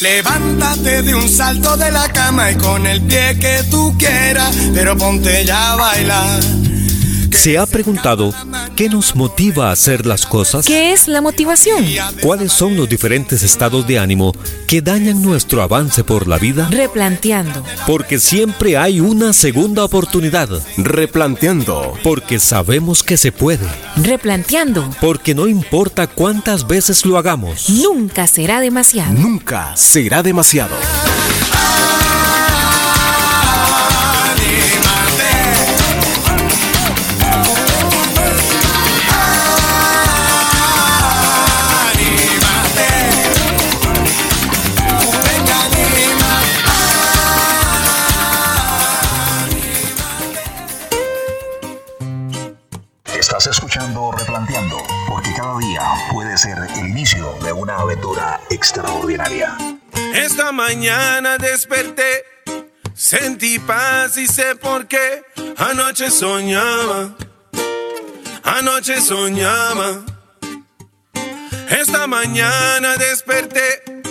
Levántate de un salto de la cama y con el pie que tú quieras, pero ponte ya a bailar. ¿Se ha preguntado qué nos motiva a hacer las cosas? ¿Qué es la motivación? ¿Cuáles son los diferentes estados de ánimo que dañan nuestro avance por la vida? Replanteando. Porque siempre hay una segunda oportunidad. Replanteando. Porque sabemos que se puede. Replanteando. Porque no importa cuántas veces lo hagamos. Nunca será demasiado. Nunca será demasiado. Extraordinaria. Esta mañana desperté, sentí paz y sé por qué. Anoche soñaba, anoche soñaba. Esta mañana desperté,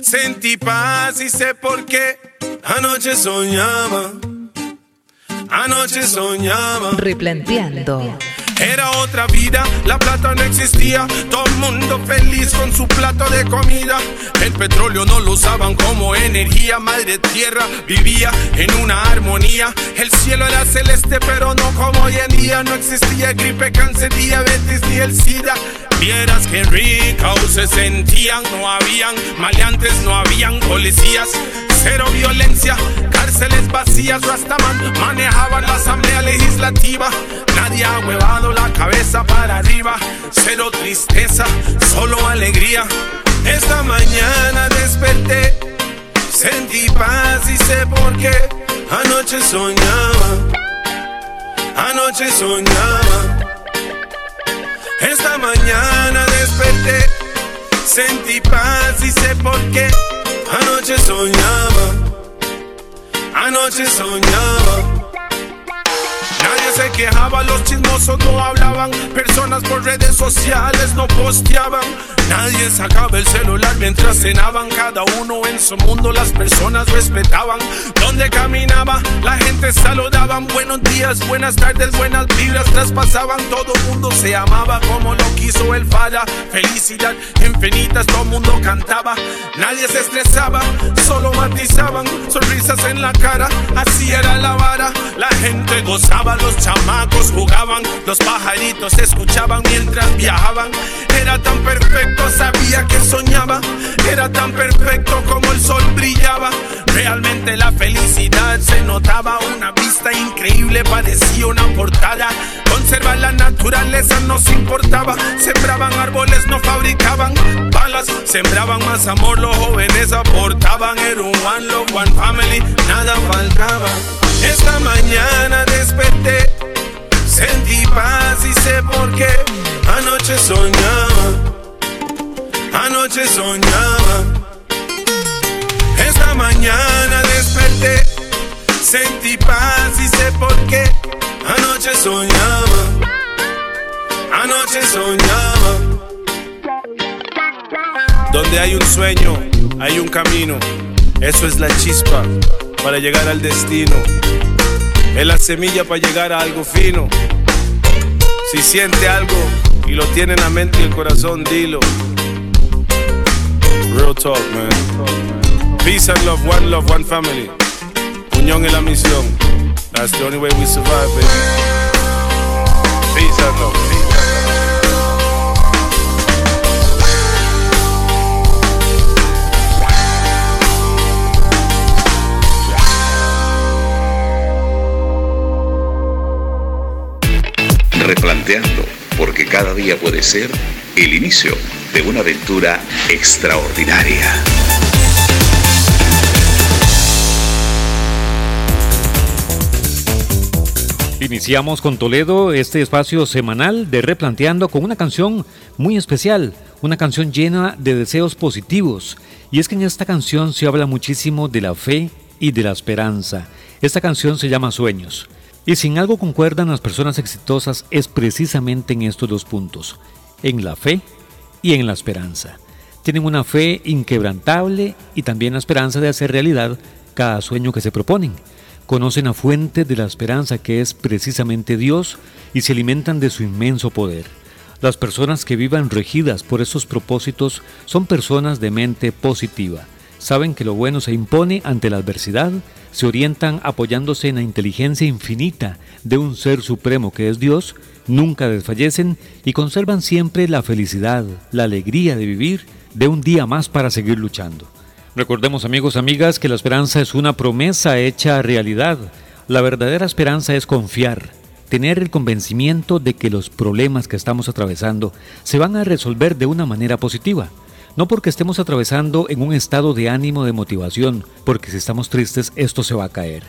sentí paz y sé por qué. Anoche soñaba, anoche soñaba. Replanteando. Era otra vida, la plata no existía, todo el mundo feliz con su plato de comida. El petróleo no lo usaban como energía, madre tierra vivía en una armonía. El cielo era celeste, pero no como hoy en día. No existía gripe, cáncer, diabetes ni el SIDA. Vieras que ricos se sentían, no habían maleantes, no habían policías cero violencia, cárceles vacías, Rastaman manejaban la asamblea legislativa, nadie ha huevado la cabeza para arriba, cero tristeza, solo alegría. Esta mañana desperté, sentí paz y sé por qué, anoche soñaba, anoche soñaba. Esta mañana desperté, sentí paz y sé por qué. Anoche soñaba, anoche soñaba. Se quejaba, los chismosos no hablaban, personas por redes sociales no posteaban. Nadie sacaba el celular mientras cenaban, cada uno en su mundo, las personas respetaban. Donde caminaba, la gente saludaban, buenos días, buenas tardes, buenas vibras traspasaban. Todo mundo se amaba como lo quiso el falla. Felicidad infinitas, todo mundo cantaba. Nadie se estresaba, solo matizaban, sonrisas en la cara, así era la vara. La gente gozaba, los chamacos jugaban, los pajaritos escuchaban mientras viajaban. Era tan perfecto, sabía que soñaba. Era tan perfecto como el sol brillaba. Realmente la felicidad se notaba. Una vista increíble parecía una portada. Conservar la naturaleza nos importaba. Sembraban árboles, no fabricaban balas. Sembraban más amor, los jóvenes aportaban. Era un one love, one family, nada faltaba. Esta mañana desperté, sentí paz y sé por qué. Anoche soñaba, anoche soñaba. Esta mañana desperté, sentí paz y sé por qué. Anoche soñaba, anoche soñaba. Donde hay un sueño, hay un camino. Eso es la chispa para llegar al destino. Es la semilla para llegar a algo fino. Si siente algo y lo tiene en la mente y el corazón, dilo. Real talk, man. Peace and love, one love, one family. Unión en la misión. That's the only way we survive, baby. Peace and love. Replanteando, porque cada día puede ser el inicio de una aventura extraordinaria. Iniciamos con Toledo este espacio semanal de Replanteando con una canción muy especial, una canción llena de deseos positivos. Y es que en esta canción se habla muchísimo de la fe y de la esperanza. Esta canción se llama Sueños. Y sin algo concuerdan las personas exitosas es precisamente en estos dos puntos, en la fe y en la esperanza. Tienen una fe inquebrantable y también la esperanza de hacer realidad cada sueño que se proponen. Conocen la fuente de la esperanza que es precisamente Dios y se alimentan de su inmenso poder. Las personas que vivan regidas por esos propósitos son personas de mente positiva. Saben que lo bueno se impone ante la adversidad, se orientan apoyándose en la inteligencia infinita de un ser supremo que es Dios, nunca desfallecen y conservan siempre la felicidad, la alegría de vivir de un día más para seguir luchando. Recordemos amigos, amigas, que la esperanza es una promesa hecha realidad. La verdadera esperanza es confiar, tener el convencimiento de que los problemas que estamos atravesando se van a resolver de una manera positiva. No porque estemos atravesando en un estado de ánimo de motivación, porque si estamos tristes esto se va a caer.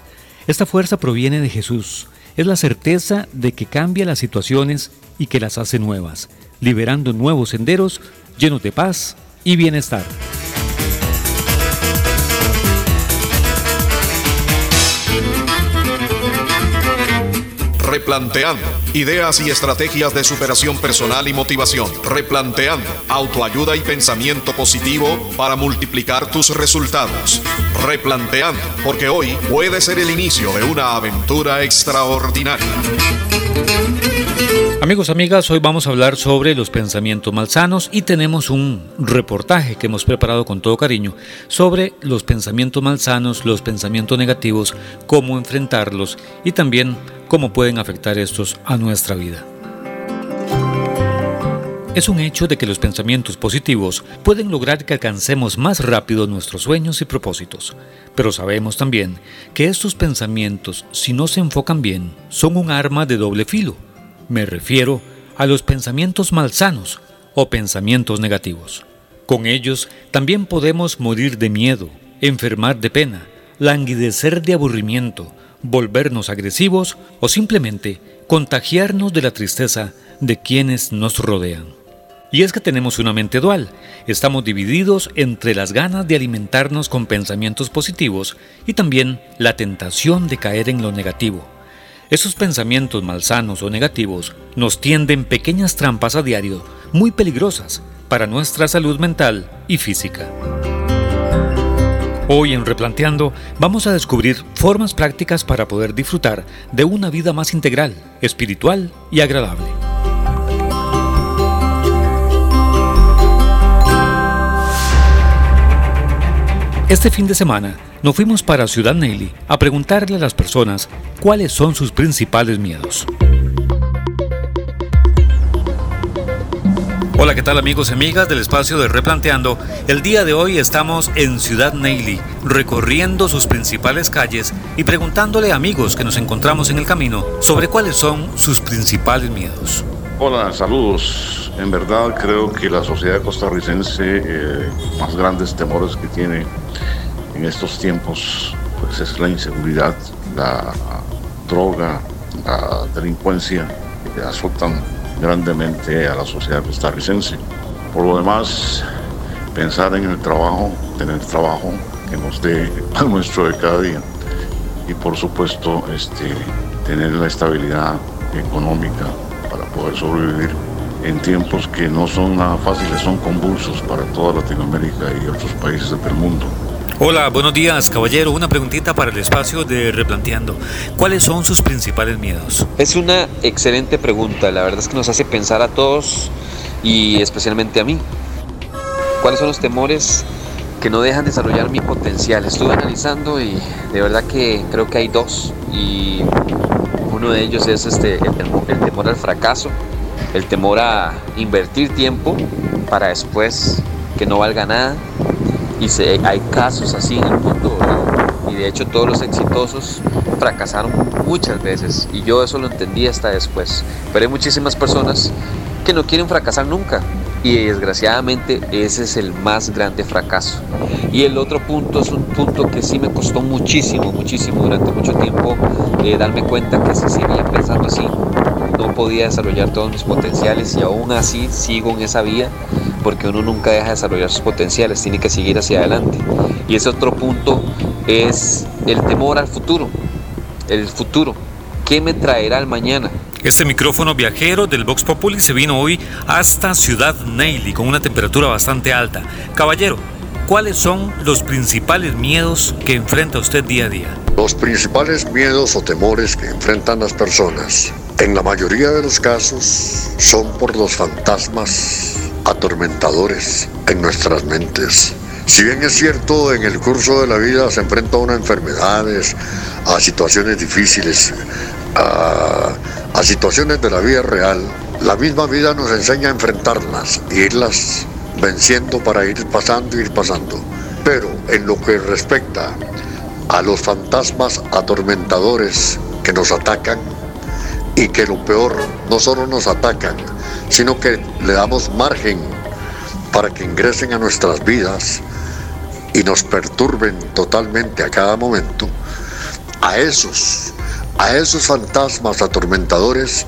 Esta fuerza proviene de Jesús. Es la certeza de que cambia las situaciones y que las hace nuevas, liberando nuevos senderos llenos de paz, y bienestar. Replanteando. Ideas y estrategias de superación personal y motivación. Replanteando. Autoayuda y pensamiento positivo para multiplicar tus resultados. Replanteando. Porque hoy puede ser el inicio de una aventura extraordinaria. Amigos, amigas, hoy vamos a hablar sobre los pensamientos malsanos y tenemos un reportaje que hemos preparado con todo cariño sobre los pensamientos malsanos, los pensamientos negativos, cómo enfrentarlos y también cómo pueden afectar estos a nuestra vida. Es un hecho de que los pensamientos positivos pueden lograr que alcancemos más rápido nuestros sueños y propósitos, pero sabemos también que estos pensamientos, si no se enfocan bien, son un arma de doble filo me refiero a los pensamientos malsanos o pensamientos negativos. Con ellos también podemos morir de miedo, enfermar de pena, languidecer de aburrimiento, volvernos agresivos o simplemente contagiarnos de la tristeza de quienes nos rodean. Y es que tenemos una mente dual, estamos divididos entre las ganas de alimentarnos con pensamientos positivos y también la tentación de caer en lo negativo esos pensamientos malsanos o negativos nos tienden pequeñas trampas a diario muy peligrosas para nuestra salud mental y física. Hoy en Replanteando vamos a descubrir formas prácticas para poder disfrutar de una vida más integral, espiritual y agradable. Este fin de semana nos fuimos para Ciudad Nelly a preguntarle a las personas cuáles son sus principales miedos. Hola, ¿qué tal amigos y amigas del espacio de Replanteando? El día de hoy estamos en Ciudad Neily, recorriendo sus principales calles y preguntándole a amigos que nos encontramos en el camino sobre cuáles son sus principales miedos. Hola, saludos. En verdad creo que la sociedad costarricense, eh, más grandes temores que tiene en estos tiempos pues es la inseguridad, la droga, la delincuencia que azotan grandemente a la sociedad costarricense. Por lo demás, pensar en el trabajo, tener trabajo que nos dé al nuestro de cada día y por supuesto este, tener la estabilidad económica para poder sobrevivir en tiempos que no son nada fáciles, son convulsos para toda Latinoamérica y otros países del mundo. Hola, buenos días, caballero. Una preguntita para el espacio de Replanteando. ¿Cuáles son sus principales miedos? Es una excelente pregunta. La verdad es que nos hace pensar a todos y especialmente a mí. ¿Cuáles son los temores que no dejan desarrollar mi potencial? Estuve analizando y de verdad que creo que hay dos. Y uno de ellos es este, el temor al fracaso, el temor a invertir tiempo para después que no valga nada y se, hay casos así en el mundo y de hecho todos los exitosos fracasaron muchas veces y yo eso lo entendí hasta después. Pero hay muchísimas personas que no quieren fracasar nunca y desgraciadamente ese es el más grande fracaso. Y el otro punto es un punto que sí me costó muchísimo, muchísimo durante mucho tiempo eh, darme cuenta que si seguía pensando así no podía desarrollar todos mis potenciales y aún así sigo en esa vía porque uno nunca deja de desarrollar sus potenciales, tiene que seguir hacia adelante. Y ese otro punto es el temor al futuro, el futuro. ¿Qué me traerá el mañana? Este micrófono viajero del Vox Populi se vino hoy hasta Ciudad Neily con una temperatura bastante alta. Caballero, ¿cuáles son los principales miedos que enfrenta usted día a día? Los principales miedos o temores que enfrentan las personas, en la mayoría de los casos, son por los fantasmas atormentadores en nuestras mentes. Si bien es cierto, en el curso de la vida se enfrenta a unas enfermedades, a situaciones difíciles, a, situaciones de la vida real, la misma vida nos enseña a enfrentarlas e irlas venciendo para ir pasando y ir pasando. Pero en lo que respecta a los fantasmas atormentadores que nos atacan y que lo peor no solo nos atacan, sino que le damos margen para que ingresen a nuestras vidas y nos perturben totalmente a cada momento, a esos, a esos fantasmas atormentadores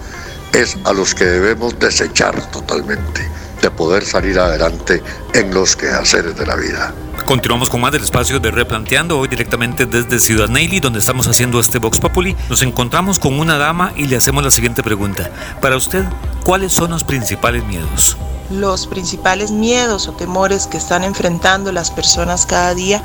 es a los que debemos desechar totalmente de poder salir adelante en los quehaceres de la vida. Continuamos con más del espacio de Replanteando, hoy directamente desde Ciudad Neily, donde estamos haciendo este Vox Populi. Nos encontramos con una dama y le hacemos la siguiente pregunta. Para usted, ¿cuáles son los principales miedos? Los principales miedos o temores que están enfrentando las personas cada día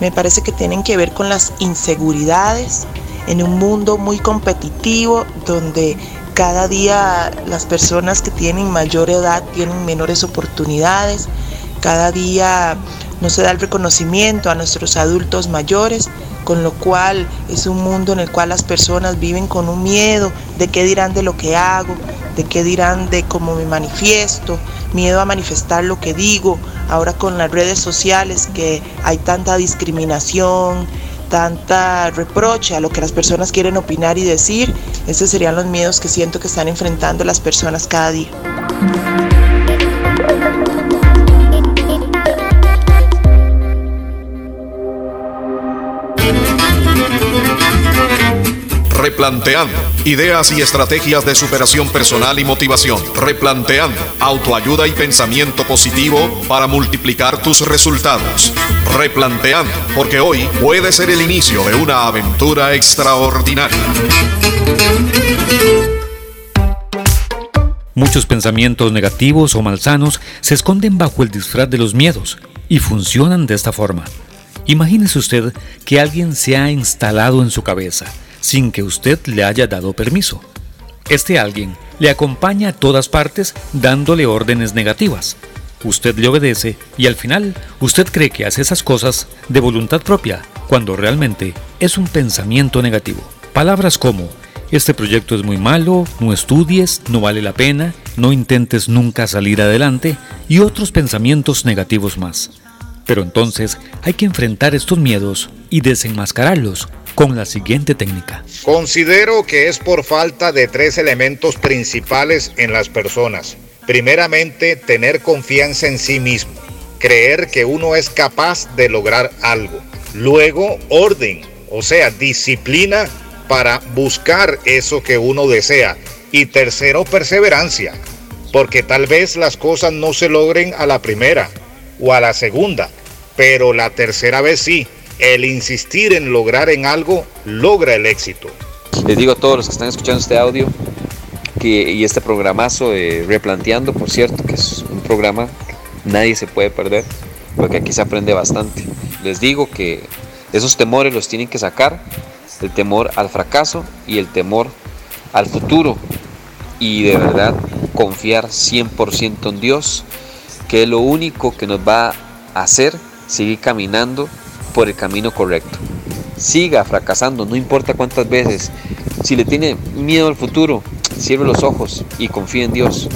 me parece que tienen que ver con las inseguridades en un mundo muy competitivo donde cada día las personas que tienen mayor edad tienen menores oportunidades, cada día no se da el reconocimiento a nuestros adultos mayores, con lo cual es un mundo en el cual las personas viven con un miedo de qué dirán de lo que hago, de qué dirán de cómo me manifiesto, miedo a manifestar lo que digo, ahora con las redes sociales que hay tanta discriminación, tanta reproche a lo que las personas quieren opinar y decir, esos serían los miedos que siento que están enfrentando las personas cada día. Replanteando. Ideas y estrategias de superación personal y motivación. Replanteando. Autoayuda y pensamiento positivo para multiplicar tus resultados. Replanteando. Porque hoy puede ser el inicio de una aventura extraordinaria. Muchos pensamientos negativos o malsanos se esconden bajo el disfraz de los miedos y funcionan de esta forma. Imagínese usted que alguien se ha instalado en su cabeza sin que usted le haya dado permiso. Este alguien le acompaña a todas partes dándole órdenes negativas. Usted le obedece y al final usted cree que hace esas cosas de voluntad propia, cuando realmente es un pensamiento negativo. Palabras como, este proyecto es muy malo, no estudies, no vale la pena, no intentes nunca salir adelante y otros pensamientos negativos más. Pero entonces hay que enfrentar estos miedos y desenmascararlos con la siguiente técnica. Considero que es por falta de tres elementos principales en las personas. Primeramente, tener confianza en sí mismo, creer que uno es capaz de lograr algo. Luego, orden, o sea, disciplina para buscar eso que uno desea. Y tercero, perseverancia, porque tal vez las cosas no se logren a la primera o a la segunda, pero la tercera vez sí el insistir en lograr en algo logra el éxito. Les digo a todos los que están escuchando este audio y este programazo de Replanteando, por cierto, que es un programa que nadie se puede perder, porque aquí se aprende bastante. Les digo que esos temores los tienen que sacar, el temor al fracaso y el temor al futuro, y de verdad confiar 100% en Dios, que es lo único que nos va a hacer seguir caminando por el camino correcto. Siga fracasando, no importa cuántas veces. Si le tiene miedo al futuro, cierre los ojos y confíe en Dios,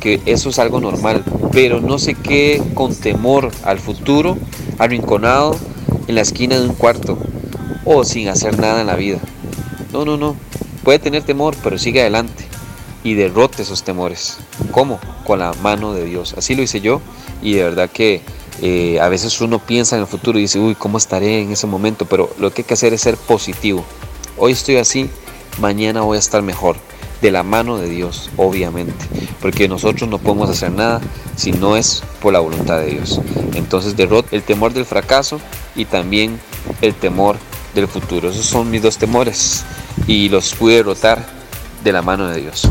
que eso es algo normal. Pero no se quede con temor al futuro, arrinconado en la esquina de un cuarto o sin hacer nada en la vida. No, no, no. Puede tener temor, pero sigue adelante y derrote esos temores. ¿Cómo? Con la mano de Dios. Así lo hice yo y de verdad que eh, a veces uno piensa en el futuro y dice, uy, ¿cómo estaré en ese momento? Pero lo que hay que hacer es ser positivo. Hoy estoy así, mañana voy a estar mejor. De la mano de Dios, obviamente. Porque nosotros no podemos hacer nada si no es por la voluntad de Dios. Entonces derrota el temor del fracaso y también el temor del futuro. Esos son mis dos temores y los pude derrotar de la mano de Dios.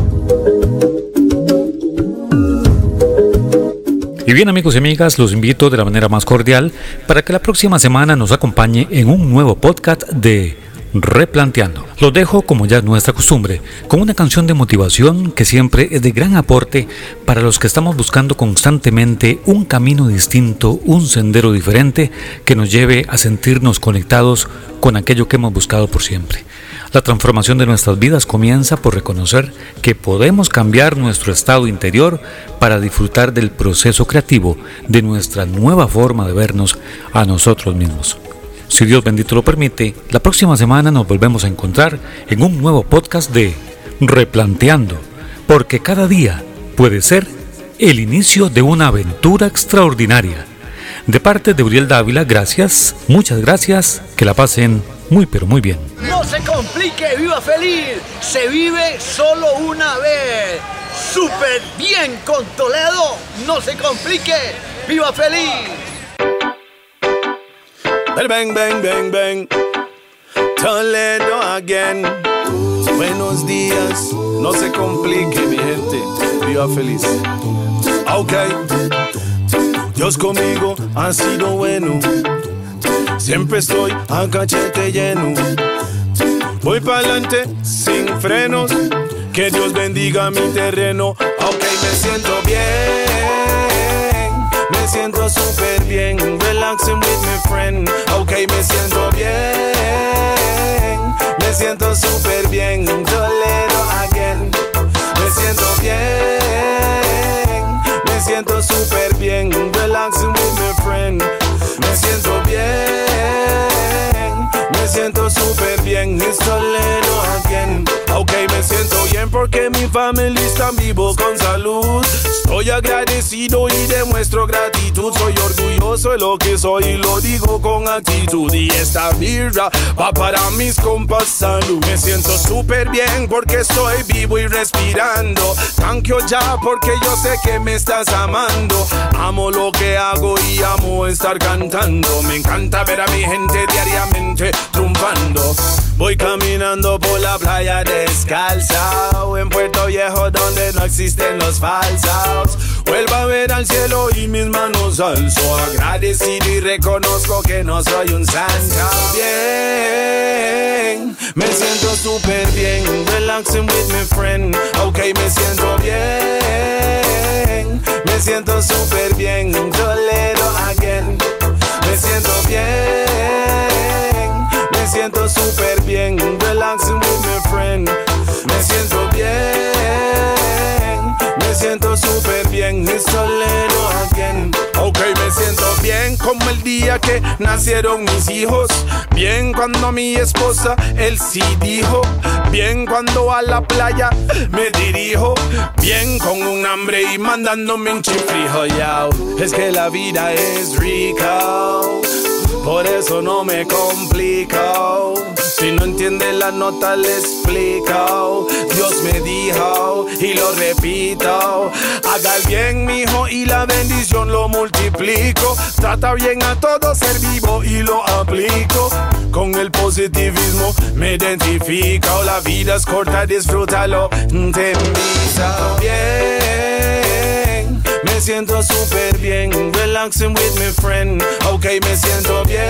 Y bien amigos y amigas, los invito de la manera más cordial para que la próxima semana nos acompañe en un nuevo podcast de Replanteando. Los dejo, como ya es nuestra costumbre, con una canción de motivación que siempre es de gran aporte para los que estamos buscando constantemente un camino distinto, un sendero diferente que nos lleve a sentirnos conectados con aquello que hemos buscado por siempre. La transformación de nuestras vidas comienza por reconocer que podemos cambiar nuestro estado interior para disfrutar del proceso creativo de nuestra nueva forma de vernos a nosotros mismos. Si Dios bendito lo permite, la próxima semana nos volvemos a encontrar en un nuevo podcast de Replanteando, porque cada día puede ser el inicio de una aventura extraordinaria. De parte de Uriel Dávila, gracias, muchas gracias, que la pasen muy pero muy bien. No se complique, viva feliz, se vive solo una vez. Súper bien con Toledo, no se complique, viva feliz. Bang, bang, bang, bang. Toledo again. Buenos días. No se complique, mi gente. Viva feliz. Ok. Dios conmigo ha sido bueno. Siempre estoy a cachete lleno. Voy para adelante sin frenos. Que Dios bendiga mi terreno. Ok, me siento bien. Me siento súper bien. Relaxing with my friend. Ok, me siento bien. Me siento súper bien. Toledo again. Me siento bien. Me siento súper bien. Relaxing with my friend. Me siento bien. Me siento súper bien. Bien porque mi familia está vivo con salud. Estoy agradecido y demuestro gratitud. Soy orgulloso de lo que soy y lo digo con actitud. Y esta birra va para mis compas salud. Me siento súper bien porque estoy vivo y respirando. You ya porque yo sé que me estás amando. Amo lo que hago y amo estar cantando. Me encanta ver a mi gente diariamente triunfando. Voy caminando por la playa descalza en Puerto Viejo donde no existen los falsos. Vuelvo a ver al cielo y mis manos alzo agradecido y reconozco que no soy un santo. Bien, me siento súper bien, relaxing with my friend. Ok, me siento bien, me siento súper bien, Toledo again. Me siento bien, siento súper bien, relaxing with my friend. Me siento bien, me siento súper bien, it's again. Ok, me siento bien como el día que nacieron mis hijos. Bien cuando mi esposa, él sí dijo. Bien cuando a la playa me dirijo. Bien con un hambre y mandándome un chifrijo, yao. Es que la vida es rica. Por eso no me complico. Si no entiende la nota, le explico. Dios me dijo y lo repito. Haga el bien, mijo, y la bendición lo multiplico. Trata bien a todo ser vivo y lo aplico. Con el positivismo me identifico. La vida es corta, disfrútalo. Te invito bien. Me siento súper bien, relaxing with my friend. Ok, me siento bien.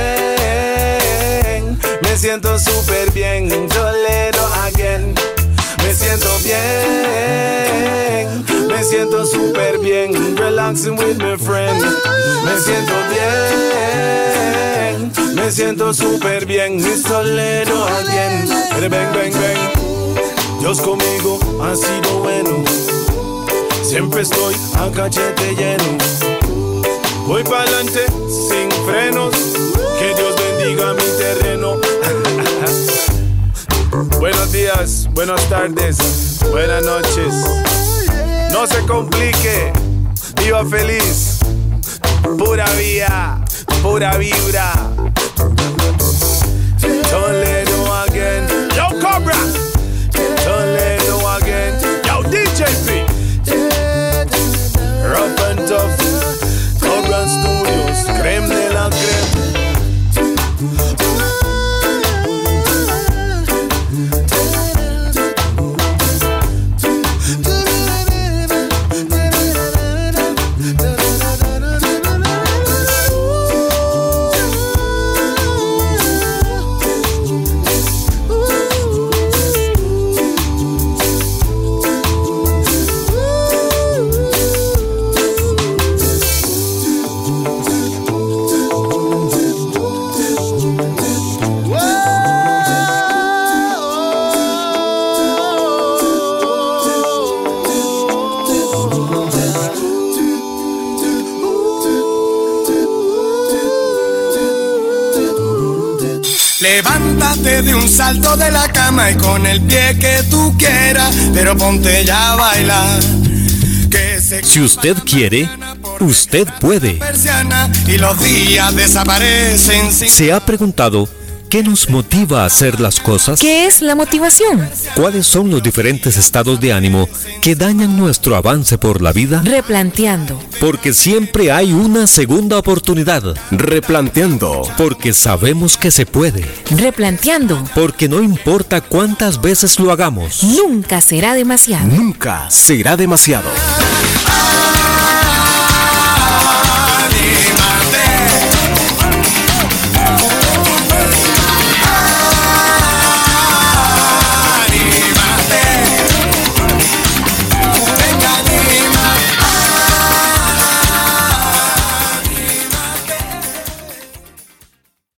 Me siento súper bien, Toledo again. Me siento bien. Me siento súper bien, relaxing with my friend. Me siento bien. Me siento súper bien, Miss Toledo again. Bang, bang, bang. Dios conmigo ha sido bueno. Siempre estoy a cachete lleno. Voy para adelante sin frenos. Que Dios bendiga mi terreno. Buenos días, buenas tardes, buenas noches. No se complique. Viva feliz. Pura vida, pura vibra. De un salto de la cama y con el pie que tú quieras, pero ponte ya a bailar. Que se Si usted quiere, usted puede. y los días desaparecen sin ¿Se ha preguntado qué nos motiva a hacer las cosas? ¿Qué es la motivación? ¿Cuáles son los diferentes estados de ánimo que dañan nuestro avance por la vida? Replanteando. Porque siempre hay una segunda oportunidad. Replanteando. Porque sabemos que se puede. Replanteando. Porque no importa cuántas veces lo hagamos. Nunca será demasiado. Nunca será demasiado.